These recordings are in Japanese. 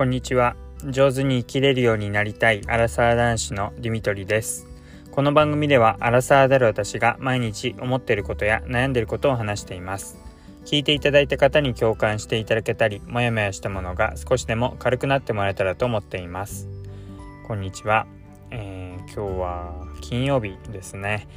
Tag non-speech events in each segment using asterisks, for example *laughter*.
こんにちは。上手に生きれるようになりたい。アラサー男子のディミトリです。この番組ではアラサーである私が毎日思っていることや悩んでいることを話しています。聞いていただいた方に共感していただけたりモヤモヤしたものが少しでも軽くなってもらえたらと思っています。こんにちは、えー、今日は金曜日ですね。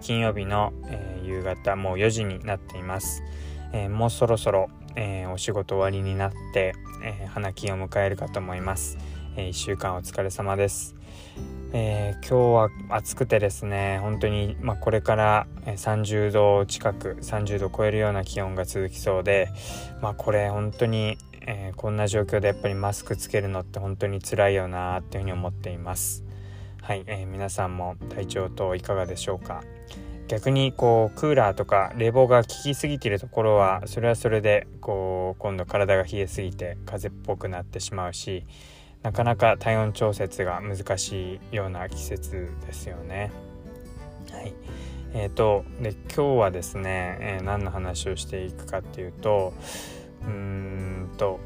金曜日の、えー、夕方もう4時になっています、えー、もうそろそろ、えー、お仕事終わりになって、え花金を迎えるかと思います、え1週間お疲れ様です、え今日は暑くてですね本当に、まあ、これから30度近く30度超えるような気温が続きそうで、まあ、これ本当に、えこんな状況でやっぱりマスクつけるのって本当に辛いよなっていうふうに思っています。はい、えー、皆さんも体調等いかがでしょうか？逆にこうクーラーとか冷房が効きすぎてるところはそれはそれでこう今度体が冷えすぎて風邪っぽくなってしまうしなかなか体温調節が難しいような季節ですよね。はい。えーと、で今日はですね、えー、何の話をしていくかっていうとうーんと、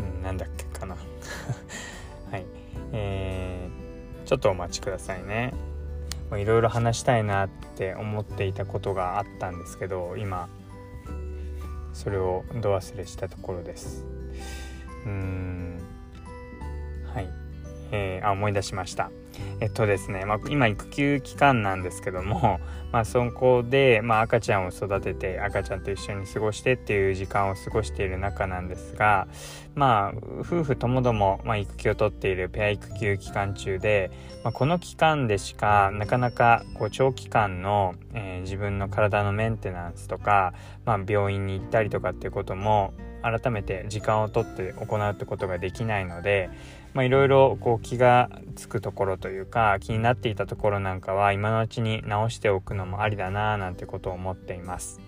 うん、なんだっけかな。*laughs* はい。えー、ちょっとお待ちくださいね。いろいろ話したいなって思っていたことがあったんですけど今それをど忘れしたところです。うーん。はい、えー、あ思い出しました。えっとですね、まあ、今育休期間なんですけども、*laughs* まあ、そこで、まあ、赤ちゃんを育てて赤ちゃんと一緒に過ごしてっていう時間を過ごしている中なんですがまあ夫婦ともども、まあ、育休を取っているペア育休期間中で、まあ、この期間でしかなかなかこう長期間の、えー、自分の体のメンテナンスとか、まあ、病院に行ったりとかっていうことも改めて時間をとって行うってことができないのでいろいろ気が付くところというか気になっていたところなんかは今のうちに直しておくのもありだななんてことを思っています。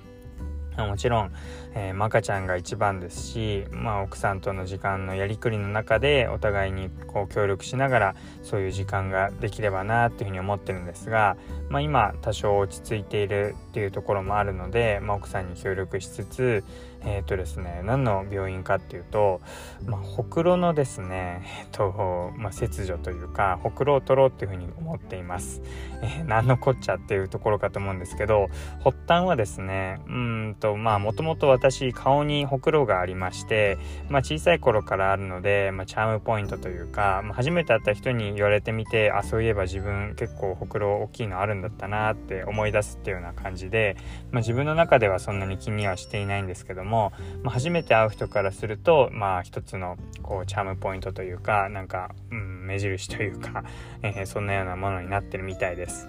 もちろん、えー、赤ちゃんが一番ですし、まあ、奥さんとの時間のやりくりの中でお互いにこう協力しながらそういう時間ができればなっていうふうに思ってるんですが、まあ、今多少落ち着いているっていうところもあるので、まあ、奥さんに協力しつつえっ、ー、とですね何の病院かっていうと、まあ、ほくろのですねえ、ー、と、まあ、切除というかほくろを取ろうっていうふうに思っています、えー、何のこっちゃっていうところかと思うんですけど発端はですねうんとまあもともと私顔にほくろがありまして、まあ、小さい頃からあるので、まあ、チャームポイントというか、まあ、初めて会った人に言われてみてあそういえば自分結構ほくろ大きいのあるんだったなって思い出すっていうような感じで、まあ、自分の中ではそんなに気にはしていないんですけどもも、まあ、初めて会う人からするとまあ一つのこうチャームポイントというかなんか、うん、目印というか、えー、そんなようなものになってるみたいです。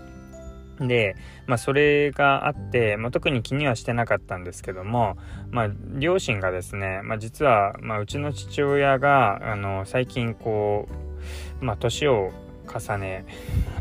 で、まあ、それがあって、まあ、特に気にはしてなかったんですけども、まあ、両親がですね、まあ、実は、まあ、うちの父親があの最近こう、まあ、年を重ね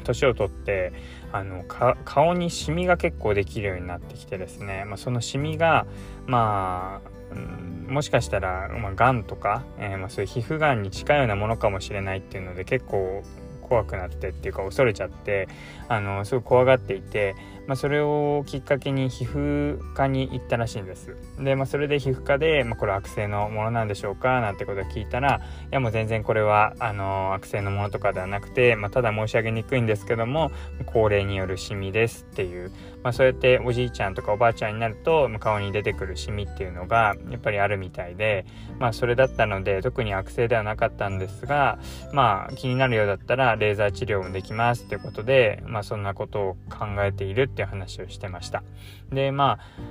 年を取ってあの顔にシミが結構できるようになってきてですね、まあ、そのシミがまあうんもしかしたら、まあ、がんとか、えー、まあ、そういう皮膚がんに近いようなものかもしれないっていうので結構怖くなってっていうか恐れちゃってあのすごい怖がっていてまあ、それをきっかけに皮膚科に行ったらしいんです。で、まあ、それで皮膚科で、まあ、これ悪性のものなんでしょうかなんてことを聞いたらいやもう全然これはあの悪性のものとかではなくて、まあ、ただ申し上げにくいんですけども高齢によるシミですっていう、まあ、そうやっておじいちゃんとかおばあちゃんになると顔に出てくるシミっていうのがやっぱりあるみたいで、まあ、それだったので特に悪性ではなかったんですがまあ気になるようだったらレーザー治療もできますっていうことで、まあ、そんなことを考えているっていう話をしてました。でまあ、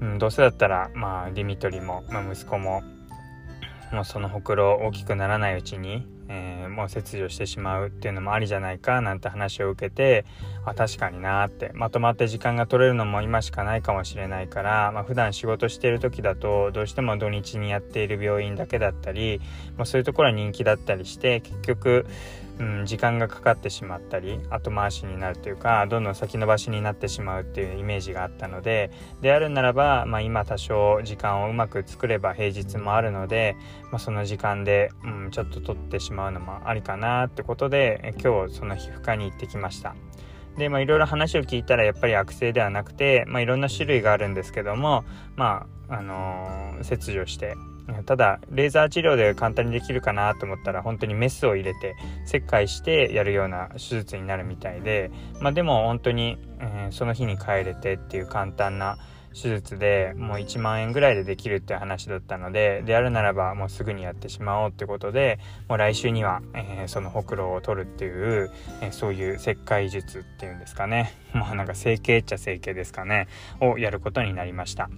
うん、どうせだったらまあディミトリも、まあ、息子ももうそのほくろ大きくならないうちに、えー、もう切除してしまうっていうのもありじゃないかなんて話を受けてあ確かになって。まとまって時間が取れるのも今しかないかもしれないから、まあ、普段仕事してる時だとどうしても土日にやっている病院だけだったり、まあ、そういうところは人気だったりして結局うん、時間がかかってしまったり後回しになるというかどんどん先延ばしになってしまうっていうイメージがあったのでであるならば、まあ、今多少時間をうまく作れば平日もあるので、まあ、その時間で、うん、ちょっと取ってしまうのもありかなってことで今日その皮膚科に行ってきました。でまあいろいろ話を聞いたらやっぱり悪性ではなくて、まあ、いろんな種類があるんですけどもまああのー、切除してただレーザー治療で簡単にできるかなと思ったら本当にメスを入れて切開してやるような手術になるみたいで、まあ、でも本当に、えー、その日に帰れてっていう簡単な手術でもう1万円ぐらいでできるって話だったのでであるならばもうすぐにやってしまおうってことでもう来週には、えー、そのほくろを取るっていう、えー、そういう切開術っていうんですかね。*laughs* まあなんか整形っちゃ整形ですかね。をやることになりました。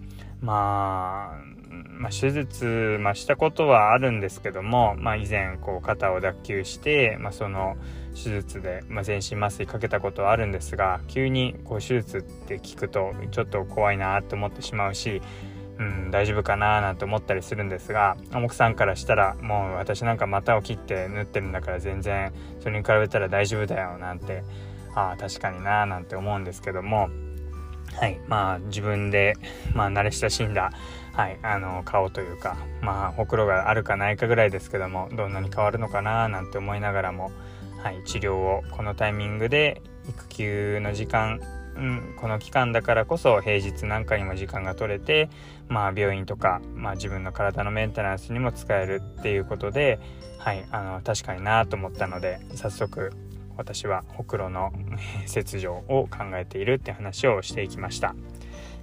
まあまあ、手術、まあ、したことはあるんですけども、まあ、以前こう肩を脱臼して、まあ、その手術で、まあ、全身麻酔かけたことはあるんですが急にこう手術って聞くとちょっと怖いなと思ってしまうし、うん、大丈夫かななんて思ったりするんですが奥さんからしたらもう私なんか股を切って縫ってるんだから全然それに比べたら大丈夫だよなんてああ確かにななんて思うんですけどもはいまあ自分で、まあ、慣れ親しんだはい、あの顔というかまあほくろがあるかないかぐらいですけどもどんなに変わるのかななんて思いながらも、はい、治療をこのタイミングで育休の時間、うん、この期間だからこそ平日なんかにも時間が取れて、まあ、病院とか、まあ、自分の体のメンテナンスにも使えるっていうことで、はい、あの確かになと思ったので早速私はほくろの *laughs* 切除を考えているって話をしていきました。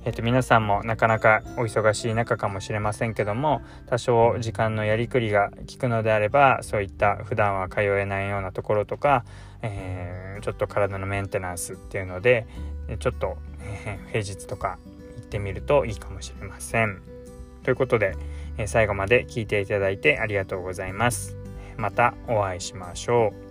えっと、皆さんもなかなかお忙しい中かもしれませんけども多少時間のやりくりが効くのであればそういった普段は通えないようなところとか、えー、ちょっと体のメンテナンスっていうのでちょっと、えー、平日とか行ってみるといいかもしれません。ということで、えー、最後まで聞いていただいてありがとうございます。またお会いしましょう。